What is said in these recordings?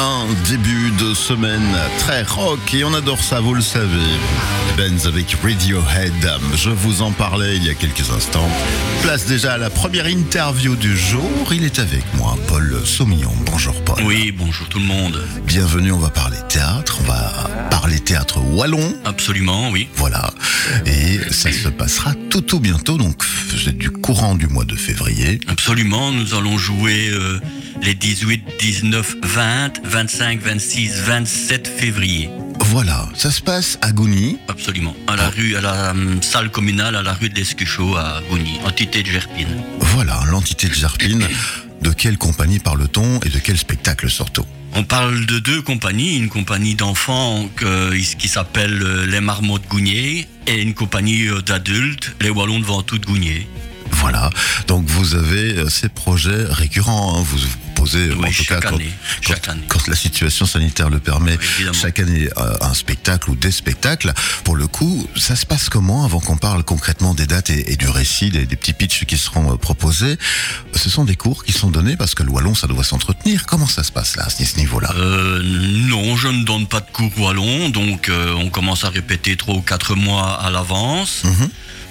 Un début de semaine très rock et on adore ça, vous le savez. Benz avec Radiohead, je vous en parlais il y a quelques instants. Place déjà à la première interview du jour. Il est avec moi, Paul Saumillon. Bonjour Paul. Oui, bonjour tout le monde. Bienvenue, on va parler théâtre, on va parler théâtre wallon. Absolument, oui. Voilà. Et ça se passera tout tout bientôt, donc vous êtes du courant du mois de février. Absolument, nous allons jouer euh, les 18, 19, 20, 25, 26, 27 février. Voilà, ça se passe à Gouny. Absolument. À la rue, à la hum, salle communale, à la rue de l'Escuchot, à Gouny, entité de Gerpine. Voilà, l'entité de Jarpine. De quelle compagnie parle-t-on et de quel spectacle surtout On parle de deux compagnies, une compagnie d'enfants que- qui s'appelle euh, les Marmots de Gougnier et une compagnie euh, d'adultes, les Wallons de Ventoux de Gougnier. Voilà, donc vous avez euh, ces projets récurrents, hein. vous Oui, en tout cas, quand, année, quand- chaque année. quand la situation sanitaire le permet, Oui, chaque année euh, un spectacle ou des spectacles. Pour le coup, ça se passe comment avant qu'on parle concrètement des dates et, et du récit, des, des petits pitchs qui seront euh, proposés? Ce sont des cours qui sont donnés parce que le wallon, ça doit s'entretenir. Comment ça se passe là, à ce niveau-là? Euh, non, je ne donne pas de cours wallon, donc euh, on commence à répéter trois ou quatre mois à l'avance. Mhm.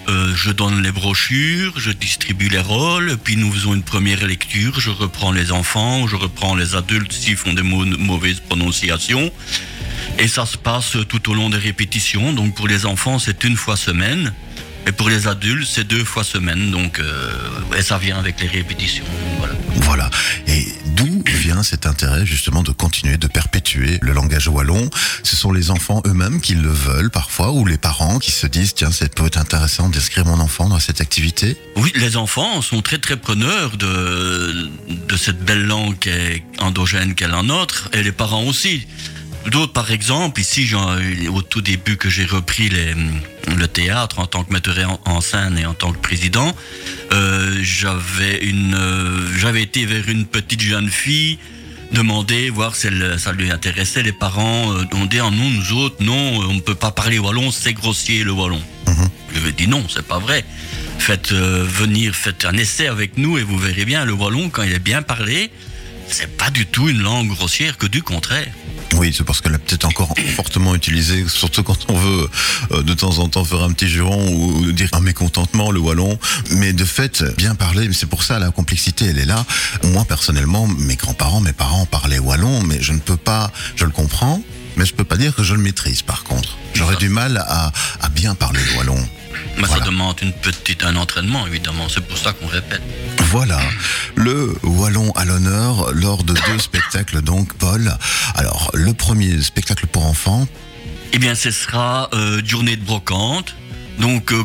Euh, je donne les brochures, je distribue les rôles, puis nous faisons une première lecture, je reprends les enfants, je reprends les adultes s'ils font des mau- mauvaises prononciations. Et ça se passe tout au long des répétitions, donc pour les enfants c'est une fois semaine, et pour les adultes c'est deux fois semaine, donc euh, et ça vient avec les répétitions. Voilà. Et d'où vient cet intérêt justement de continuer, de perpétuer wallon Ce sont les enfants eux-mêmes qui le veulent parfois, ou les parents qui se disent tiens, ça peut être intéressant d'inscrire mon enfant dans cette activité. Oui, les enfants sont très très preneurs de, de cette belle langue endogène qu'est la nôtre, et les parents aussi. D'autres, par exemple, ici, au tout début que j'ai repris le théâtre en tant que metteur en, en scène et en tant que président, euh, j'avais euh, j'avais été vers une petite jeune fille demander, voir si elle- ça lui intéressait. Les parents euh, ont dit, ah non, nous autres, non, on ne peut pas parler wallon, c'est grossier le wallon. Je lui ai dit non, c'est pas vrai. Faites euh, venir, faites un essai avec nous et vous verrez bien, le wallon, quand il est bien parlé, c'est pas du tout une langue grossière, que du contraire. Oui, c'est parce qu'elle est peut-être encore utilisée, surtout quand on veut euh, de temps en temps faire un petit juron ou, ou dire un mécontentement, le wallon. Mais de fait, bien parler, c'est pour ça la complexité, elle est là. Moi, personnellement, mes grands-parents, mes parents parlaient wallon, mais je ne peux pas, je le comprends, mais je peux pas dire que je le maîtrise par contre. J'aurais du mal à, à bien parler le wallon. Mais Voilà. ça demande une petite, un entraînement, évidemment. C'est pour ça qu'on répète. Voilà, le Wallon à l'honneur lors de deux spectacles donc, Paul. Alors, le premier spectacle pour enfants, Eh bien, ce sera euh, journée de brocante. Donc, euh,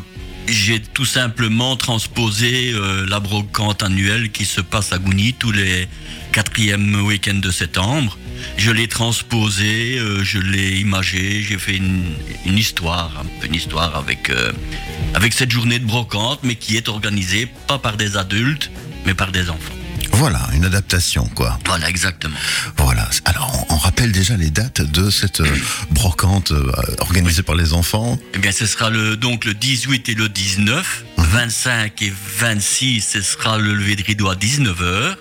j'ai tout simplement transposé euh, la brocante annuelle qui se passe à Gouny tous les quatrièmes week-ends de septembre. Je l'ai transposé, euh, je l'ai imagé, j'ai fait une, une histoire, une histoire avec, euh, avec cette journée de brocante, mais qui est organisée pas par des adultes, mais par des enfants. voilà, une adaptation quoi. Voilà, exactement. Voilà, alors on, on rappelle déjà les dates de cette euh, brocante euh, organisée par les enfants. Eh bien, ce sera le, donc le 18 et le 19. 25 et 26, ce sera le lever de rideau à 19h.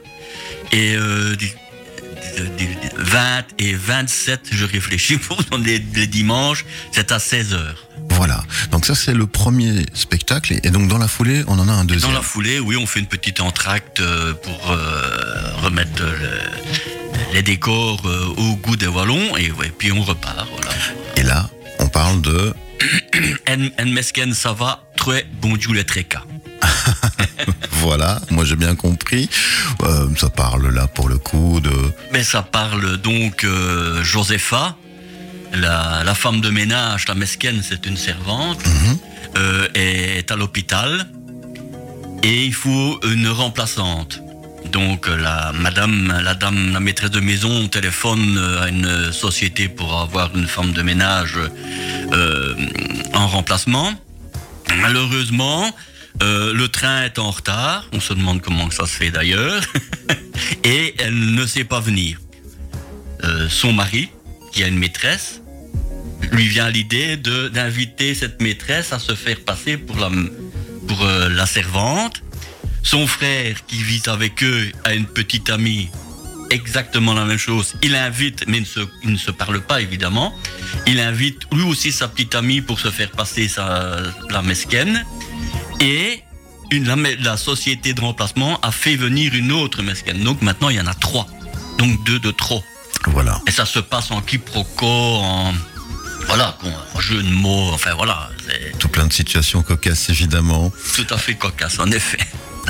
Et euh, 20 et 27, je réfléchis pour les, les dimanches, c'est à 16h. Voilà, donc ça c'est le premier spectacle et donc dans la foulée on en a un Dans deuxième. la foulée, oui, on fait une petite entracte euh, pour euh, remettre le- les décors euh, au goût des Wallons. Et ouais, puis on repart. Voilà. Et là, on parle de... En, en mesken, ça va, très bonjour les trékas. Voilà, moi j'ai bien compris. Euh, ça parle là pour le coup de... Mais ça parle donc euh, Josepha, la, la femme de ménage, la mesquine, c'est une servante, euh, est à l'hôpital et il faut une remplaçante. Donc euh, la madame, la dame, la maîtresse de maison téléphone à une société pour avoir une femme de ménage euh, en remplacement. Malheureusement, euh, le train est en retard. On se demande comment ça se fait d'ailleurs. Et elle ne sait pas venir. Euh, son mari, qui a une maîtresse, lui vient l'idée d'inviter cette maîtresse à se faire passer pour la pour euh, la servante. Son frère, qui vit avec eux, a une petite amie exactement la même chose. Il invite, mais il ne se, parle pas évidemment. Il invite lui aussi sa petite amie pour se faire passer sa, la mesquenne. Et une, la, la société de remplacement a fait venir une autre mesquenne. Donc maintenant il y en a trois. Donc deux de trop. Voilà. Et ça se passe en quiproquo, en voilà, en jeu de mots. Enfin voilà, Tout plein de situations cocasses, évidemment. tout à fait cocasse en effet.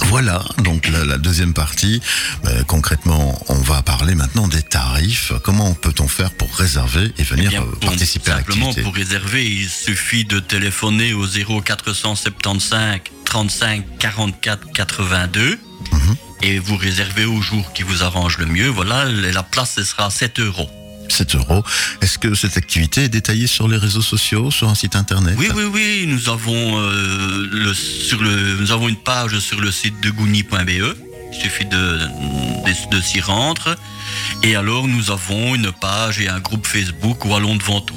Voilà, donc la, la deuxième partie, euh, concrètement, on va parler maintenant des tarifs. Comment peut-on faire pour réserver et venir Eh bien, euh, pour- participer à simplement l'activité pour réserver, il suffit de téléphoner au 0475 35 44 82 Mhm. et vous réservez au jour qui vous arrange le mieux. Voilà, la place ce sera 7 euros. 7 euros. Est-ce que cette activité est détaillée sur les réseaux sociaux, sur un site internet Oui, oui, oui, nous avons euh, le, sur le, nous avons une page sur le site de gouni.be. Il suffit de, de, de s'y rendre. Et alors, nous avons une page et un groupe Facebook Wallon devant tout.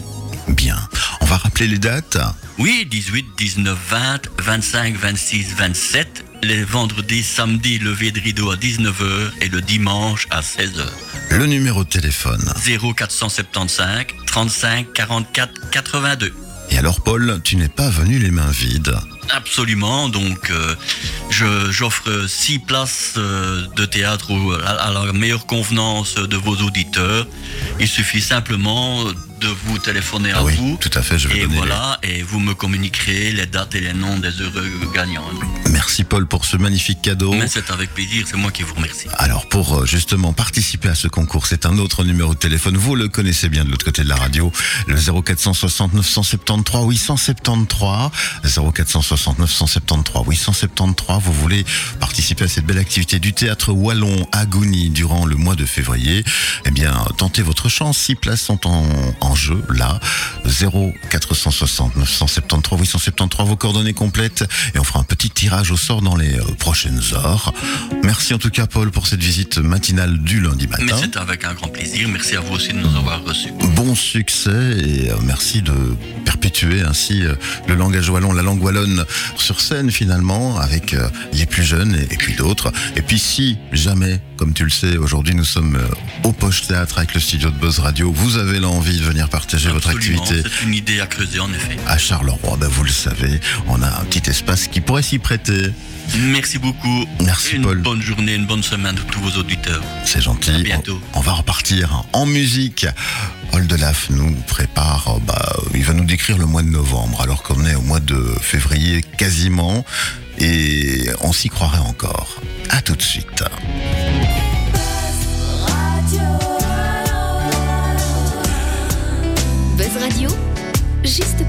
Bien. On va rappeler les dates. Oui, 18, 19, 20, 25, 26, 27. Les vendredis, samedis, lever de rideau à 19h et le dimanche à 16h. Le numéro de téléphone. 0475 35 44 82. Et alors, Paul, tu n'es pas venu les mains vides. Absolument, donc euh, je- j'offre six places euh, de théâtre à la meilleure convenance de vos auditeurs. Il suffit simplement de vous téléphoner à Ah oui, vous. tout à fait, je vais Et donner voilà, et vous me communiquerez les dates et les noms des heureux gagnants. Merci, Paul, pour ce magnifique cadeau. Mais c'est avec plaisir, c'est moi qui vous remercie. Alors pour euh, justement participer à ce concours, c'est un autre numéro de téléphone. Vous le connaissez bien de l'autre côté de la radio, le 0460 973 873 0460 973 873. Vous voulez participer à cette belle activité du théâtre wallon à durant le mois de février Eh bien, tentez votre chance. Six places sont en, en jeu là. 0460 973 873. Vos coordonnées complètes et on fera un petit tirage au sort dans les euh, prochaines heures. Merci en tout cas Paul pour cette visite matinale du lundi Mais matin. c'est avec un grand plaisir. Merci à vous aussi de nous avoir reçus. Bon succès et euh, merci de perpétuer ainsi euh, le langage wallon, la langue wallonne sur scène finalement avec les plus jeunes et puis d'autres. Et puis si jamais, comme tu le sais, aujourd'hui nous sommes euh, au Poche Théâtre avec le studio de Buzz Radio, vous avez l'envie de venir partager votre activité c'est une idée à creuser en effet. à Charleroi, ben vous le savez, on a un petit espace qui pourrait s'y prêter. Merci beaucoup. Merci, une Paul. bonne journée, une bonne semaine à tous vos auditeurs. C'est gentil. À bientôt. On, on va repartir en musique. Paul Delaf nous prépare, euh, bah, il va nous décrire le mois de novembre, alors qu'on est au mois de février quasiment, et on s'y croirait encore. À tout de suite.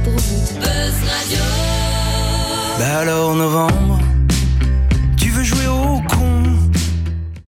Pour vous. Bah alors novembre,